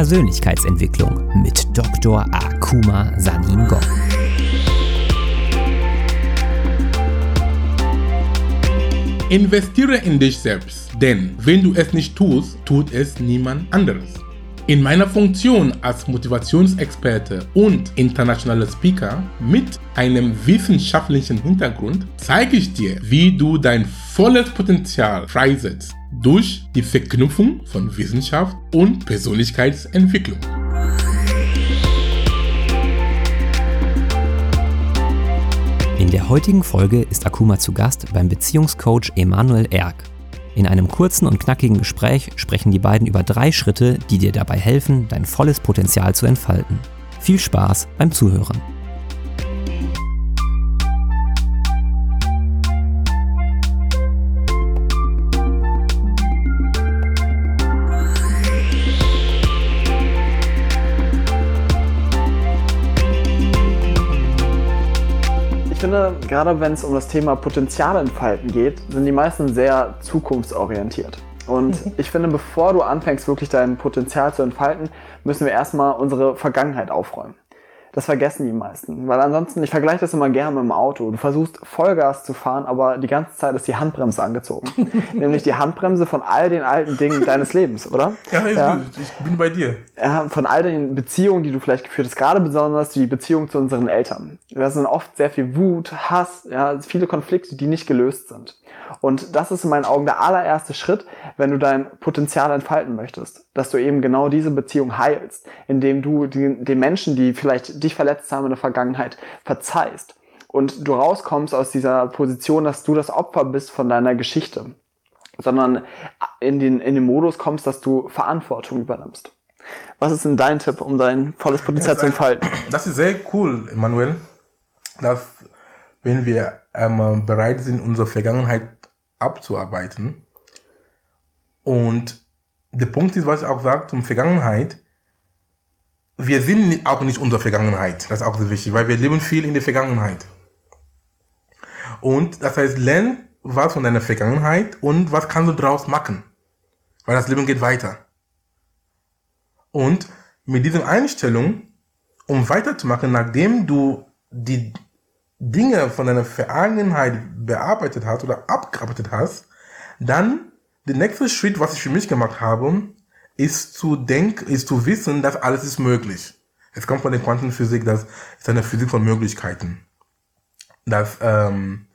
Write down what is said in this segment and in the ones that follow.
Persönlichkeitsentwicklung mit Dr. Akuma Sanin Gong. Investiere in dich selbst, denn wenn du es nicht tust, tut es niemand anderes. In meiner Funktion als Motivationsexperte und internationaler Speaker mit einem wissenschaftlichen Hintergrund zeige ich dir, wie du dein volles Potenzial freisetzt durch die Verknüpfung von Wissenschaft und Persönlichkeitsentwicklung. In der heutigen Folge ist Akuma zu Gast beim Beziehungscoach Emanuel Erk. In einem kurzen und knackigen Gespräch sprechen die beiden über drei Schritte, die dir dabei helfen, dein volles Potenzial zu entfalten. Viel Spaß beim Zuhören. Finde, gerade wenn es um das Thema Potenzialentfalten geht, sind die meisten sehr zukunftsorientiert. Und ich finde, bevor du anfängst, wirklich dein Potenzial zu entfalten, müssen wir erstmal unsere Vergangenheit aufräumen. Das vergessen die meisten. Weil ansonsten, ich vergleiche das immer gerne mit dem Auto. Du versuchst Vollgas zu fahren, aber die ganze Zeit ist die Handbremse angezogen. Nämlich die Handbremse von all den alten Dingen deines Lebens, oder? Ja, ja. ich bin bei dir. Ja, von all den Beziehungen, die du vielleicht geführt hast, gerade besonders die Beziehung zu unseren Eltern. Das sind oft sehr viel Wut, Hass, ja, viele Konflikte, die nicht gelöst sind. Und das ist in meinen Augen der allererste Schritt, wenn du dein Potenzial entfalten möchtest. Dass du eben genau diese Beziehung heilst, indem du den Menschen, die vielleicht dich verletzt haben in der Vergangenheit, verzeihst. Und du rauskommst aus dieser Position, dass du das Opfer bist von deiner Geschichte. Sondern in den, in den Modus kommst, dass du Verantwortung übernimmst. Was ist denn dein Tipp, um dein volles Potenzial zu entfalten? Das ist sehr cool, Emanuel, dass wenn wir ähm, bereit sind, unsere Vergangenheit abzuarbeiten. Und der Punkt ist, was ich auch sage zum Vergangenheit, wir sind auch nicht unsere Vergangenheit. Das ist auch sehr wichtig, weil wir leben viel in der Vergangenheit. Und das heißt, lern was von deiner Vergangenheit und was kannst du daraus machen. Weil das Leben geht weiter. Und mit dieser Einstellung, um weiterzumachen, nachdem du die Dinge von deiner Vergangenheit bearbeitet hast oder abgearbeitet hast, dann der nächste Schritt, was ich für mich gemacht habe, ist zu denken, ist zu wissen, dass alles ist möglich. Es kommt von der Quantenphysik, das ist eine Physik von Möglichkeiten. Das, ähm,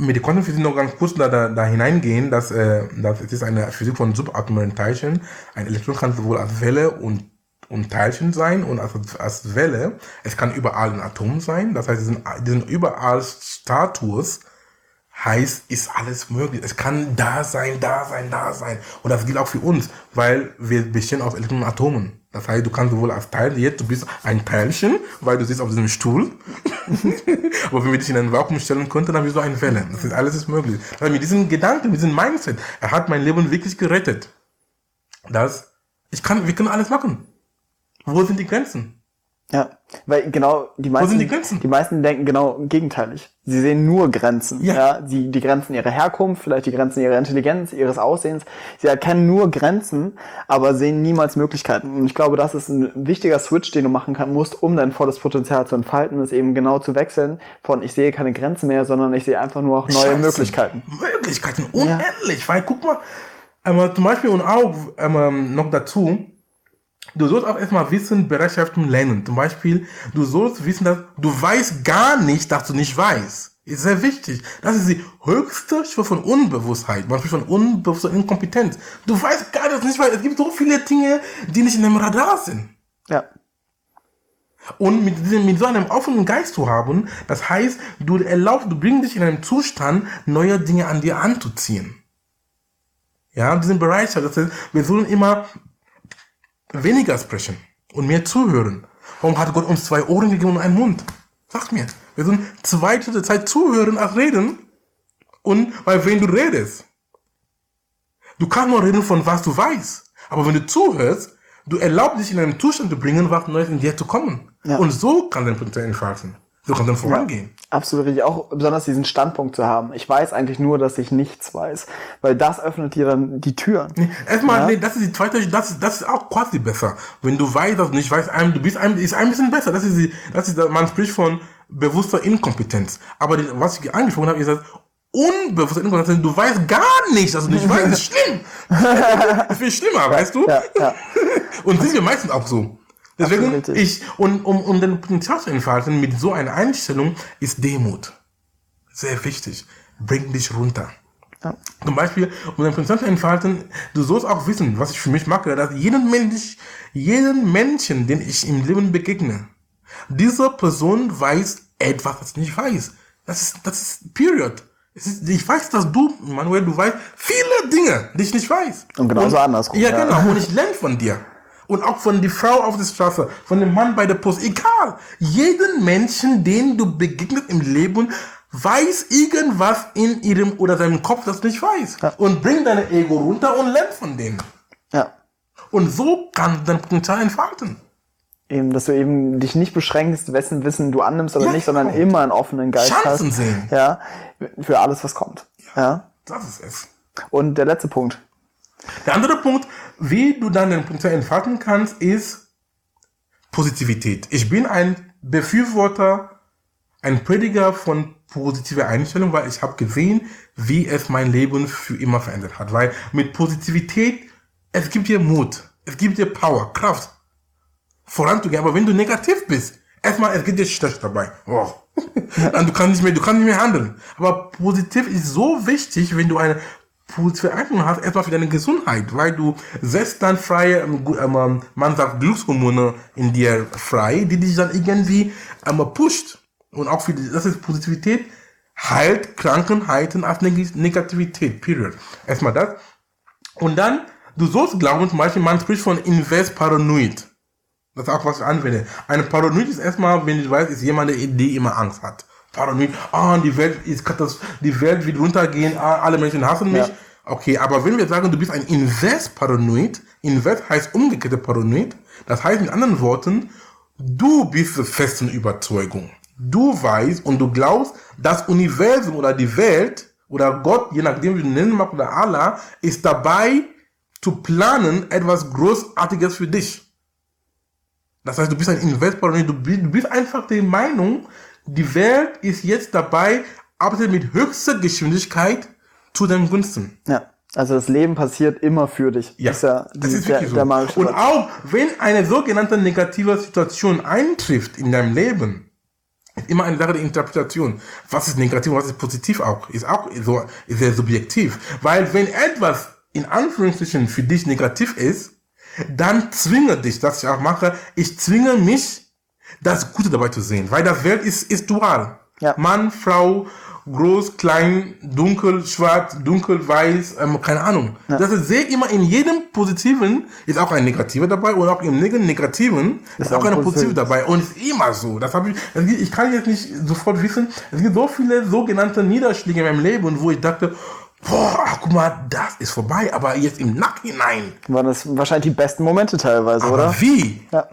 mit der Quantenphysik noch ganz kurz da, da, da hineingehen, dass, äh, dass es ist eine Physik von subatomaren Teilchen. Ein Elektron kann sowohl als Welle und und Teilchen sein und als, als Welle. Es kann überall ein Atom sein. Das heißt, die sind, die sind überall Status. Heißt, ist alles möglich. Es kann da sein, da sein, da sein. Und das gilt auch für uns, weil wir bestehen aus Elektronen und Atomen. Das heißt, du kannst sowohl als Teil, jetzt du bist ein Teilchen, weil du sitzt auf diesem Stuhl. Aber wenn wir dich in ein Vakuum stellen könnten, dann bist du eine Welle. Das ist alles ist möglich. Also mit diesem Gedanken, mit diesem Mindset, er hat mein Leben wirklich gerettet. Das, ich kann, wir können alles machen. Wo sind die Grenzen? Ja, weil genau die meisten, Wo sind die Grenzen? Die meisten denken genau gegenteilig. Sie sehen nur Grenzen. Ja. ja sie, die Grenzen ihrer Herkunft, vielleicht die Grenzen ihrer Intelligenz, ihres Aussehens. Sie erkennen nur Grenzen, aber sehen niemals Möglichkeiten. Und ich glaube, das ist ein wichtiger Switch, den du machen kann, musst, um dein volles Potenzial zu entfalten, ist eben genau zu wechseln von ich sehe keine Grenzen mehr, sondern ich sehe einfach nur auch neue Chancen. Möglichkeiten. Möglichkeiten, unendlich. Weil guck mal, ähm, zum Beispiel und auch ähm, noch dazu, Du sollst auch erstmal wissen, Bereitschaften lernen. Zum Beispiel, du sollst wissen, dass du weißt gar nicht, dass du nicht weißt. Ist sehr wichtig. Das ist die höchste Stufe von Unbewusstheit. Man spricht von Unbewusstheit und Inkompetenz. Du weißt gar nicht, dass du nicht weißt. Es gibt so viele Dinge, die nicht in deinem Radar sind. Ja. Und mit, diesem, mit so einem offenen Geist zu haben, das heißt, du erlaubst, du bringst dich in einen Zustand, neue Dinge an dir anzuziehen. Ja, diesen Bereitschaft. Das heißt, wir sollen immer weniger sprechen und mehr zuhören. Warum hat Gott uns zwei Ohren gegeben und einen Mund? Sag mir. Wir sollen zwei Drittel Zeit zuhören als reden. Und weil wenn du redest, du kannst nur reden von was du weißt. Aber wenn du zuhörst, du erlaubst dich in einen Zustand zu bringen, was Neues in dir zu kommen. Ja. Und so kann dein Potenzial entfalten. So kann dann vorangehen. Ja, absolut richtig. Auch besonders diesen Standpunkt zu haben. Ich weiß eigentlich nur, dass ich nichts weiß. Weil das öffnet dir dann die Türen. Nee, erstmal, ja? nee, das ist die zweite, das ist, das ist auch quasi besser. Wenn du weißt, dass du nicht weißt, du bist ein, ist ein bisschen besser. Das ist die, das ist, man spricht von bewusster Inkompetenz. Aber die, was ich angesprochen habe, ist das unbewusste Inkompetenz. Du weißt gar nichts, also nicht weißt, ist schlimm. das ist viel schlimmer, weißt du? Ja, ja. Und sind wir meistens auch so. Deswegen, ich, und um, um den Potenzial zu entfalten mit so einer Einstellung, ist Demut. Sehr wichtig. Bring dich runter. Ja. Zum Beispiel, um den Potenzial zu entfalten, du sollst auch wissen, was ich für mich mache, dass jeden Mensch, jeden Menschen, den ich im Leben begegne, diese Person weiß etwas, was ich nicht weiß. Das ist, das ist Period. Ist, ich weiß, dass du, Manuel, du weißt viele Dinge, die ich nicht weiß. Und genauso andersrum. Ja, ja, genau. Und ich lerne von dir. Und auch von der Frau auf der Straße, von dem Mann bei der Post. Egal. Jeden Menschen, den du begegnest im Leben, weiß irgendwas in ihrem oder seinem Kopf, das du nicht weiß. Ja. Und bring dein Ego runter und lern von denen. Ja. Und so kann dein Potenzial entfalten. Eben, dass du eben dich nicht beschränkst, wessen Wissen du annimmst oder ja, nicht, sondern immer einen offenen Geist Chancen hast. sehen. Ja, für alles, was kommt. Ja, ja. Das ist es. Und der letzte Punkt. Der andere Punkt, wie du dann den Potenzial entfalten kannst, ist Positivität. Ich bin ein Befürworter, ein Prediger von positiver Einstellung, weil ich habe gesehen, wie es mein Leben für immer verändert hat. Weil mit Positivität, es gibt dir Mut, es gibt dir Power, Kraft, voranzugehen. Aber wenn du negativ bist, erstmal, es geht dir schlecht dabei. Oh. Dann du kannst nicht mehr, du kannst nicht mehr handeln. Aber positiv ist so wichtig, wenn du eine positive Einstellung hast, erstmal für deine Gesundheit, weil du setzt dann freie, ähm, ähm, man sagt Glückshormone in dir frei, die dich dann irgendwie ähm, pusht. Und auch für die, das ist Positivität, heilt Krankheiten als Negativität, period. Erstmal das. Und dann, du sollst glauben, zum Beispiel, man spricht von Invest Paranoid. Das ist auch was ich anwende. Eine Paranoid ist erstmal, wenn du weißt, ist jemand, der immer Angst hat. Paranoid, ah, die Welt ist katastrophal, die Welt wird runtergehen, ah, alle Menschen hassen mich. Ja. Okay, aber wenn wir sagen, du bist ein Invest-Paranoid, Invest heißt umgekehrte Paranoid, das heißt in anderen Worten, du bist der festen Überzeugung. Du weißt und du glaubst, das Universum oder die Welt oder Gott, je nachdem wie du nennen magst, oder Allah, ist dabei zu planen etwas Großartiges für dich. Das heißt, du bist ein bist, du bist einfach der Meinung, die Welt ist jetzt dabei, arbeitet mit höchster Geschwindigkeit zu deinen Gunsten. Ja. Also das Leben passiert immer für dich. Ja, ist ja das ist wirklich der, der so. Und auch wenn eine sogenannte negative Situation eintrifft in deinem Leben, ist immer eine Sache der Interpretation. Was ist negativ, was ist positiv auch? Ist auch so ist sehr subjektiv. Weil wenn etwas in Anführungsstrichen für dich negativ ist, dann zwinge dich, dass ich auch mache, ich zwinge mich, das Gute dabei zu sehen. Weil das Welt ist, ist dual. Ja. Mann, Frau, groß, klein, dunkel, schwarz, dunkel, weiß, ähm, keine Ahnung. Ja. Das ist sehr immer in jedem Positiven ist auch ein Negativer dabei und auch im Negativen ist, ist auch eine Positive dabei und ist immer so. Das habe ich, das, ich kann jetzt nicht sofort wissen. Es gibt so viele sogenannte Niederschläge in meinem Leben, wo ich dachte, boah, ach, guck mal, das ist vorbei, aber jetzt im Nachhinein. Waren das wahrscheinlich die besten Momente teilweise, aber oder? Wie? Ja.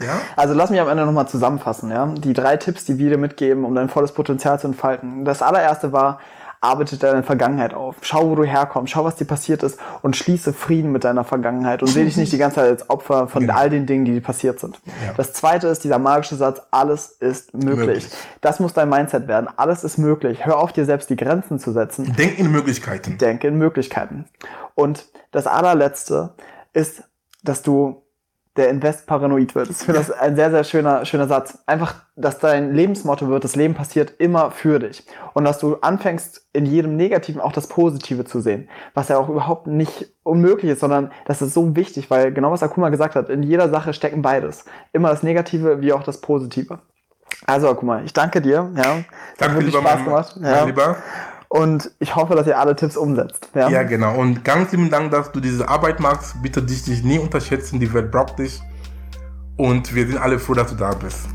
Ja? Also lass mich am Ende nochmal zusammenfassen, ja. Die drei Tipps, die wir dir mitgeben, um dein volles Potenzial zu entfalten. Das allererste war, arbeite deine Vergangenheit auf. Schau, wo du herkommst, schau, was dir passiert ist und schließe Frieden mit deiner Vergangenheit und sehe dich nicht die ganze Zeit als Opfer von genau. all den Dingen, die dir passiert sind. Ja. Das zweite ist dieser magische Satz, alles ist möglich. möglich. Das muss dein Mindset werden. Alles ist möglich. Hör auf, dir selbst die Grenzen zu setzen. Denk in Möglichkeiten. Denke in Möglichkeiten. Und das allerletzte ist, dass du der Invest paranoid wird. Ich finde das ein sehr, sehr schöner, schöner Satz. Einfach, dass dein Lebensmotto wird, das Leben passiert immer für dich. Und dass du anfängst, in jedem Negativen auch das Positive zu sehen. Was ja auch überhaupt nicht unmöglich ist, sondern das ist so wichtig, weil genau was Akuma gesagt hat, in jeder Sache stecken beides. Immer das Negative wie auch das Positive. Also Akuma, ich danke dir. Ja, danke, lieber Spaß mein, gemacht. Ja. Mein Lieber. Und ich hoffe, dass ihr alle Tipps umsetzt. Ja, ja genau. Und ganz lieben Dank, dass du diese Arbeit machst. Bitte dich, dich nie unterschätzen. Die Welt braucht dich. Und wir sind alle froh, dass du da bist.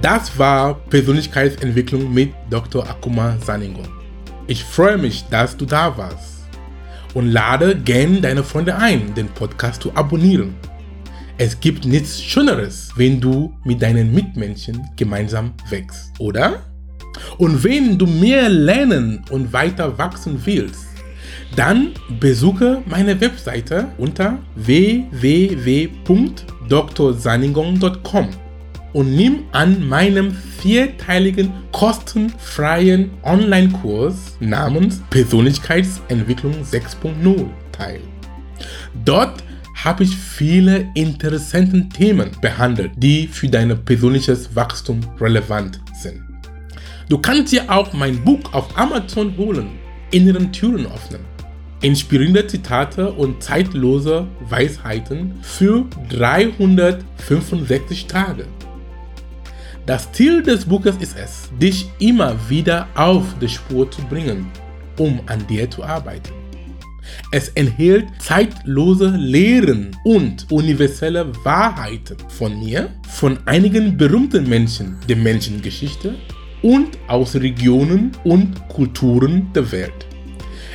Das war Persönlichkeitsentwicklung mit Dr. Akuma Saningo. Ich freue mich, dass du da warst. und lade gern deine Freunde ein, den Podcast zu abonnieren. Es gibt nichts Schöneres, wenn du mit deinen Mitmenschen gemeinsam wächst, oder? Und wenn du mehr lernen und weiter wachsen willst, dann besuche meine Webseite unter www.drsaningong.com und nimm an meinem vierteiligen kostenfreien Online-Kurs namens Persönlichkeitsentwicklung 6.0 teil. Dort habe ich viele interessante Themen behandelt, die für dein persönliches Wachstum relevant sind. Du kannst dir auch mein Buch auf Amazon holen, Inneren Türen öffnen. Inspirierende Zitate und zeitlose Weisheiten für 365 Tage. Das Ziel des Buches ist es, dich immer wieder auf die Spur zu bringen, um an dir zu arbeiten. Es enthält zeitlose Lehren und universelle Wahrheiten von mir, von einigen berühmten Menschen der Menschengeschichte und aus Regionen und Kulturen der Welt.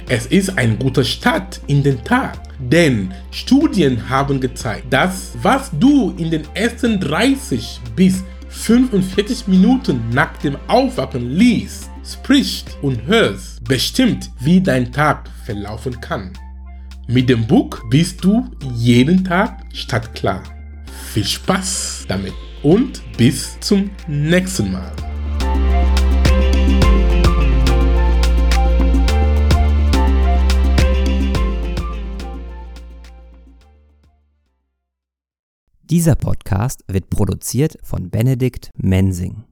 Es ist ein guter Start in den Tag, denn Studien haben gezeigt, dass was du in den ersten 30 bis 45 Minuten nach dem Aufwachen liest, sprichst und hörst, bestimmt, wie dein Tag verlaufen kann. Mit dem Buch bist du jeden Tag stadtklar. Viel Spaß damit und bis zum nächsten Mal. Dieser Podcast wird produziert von Benedikt Mensing.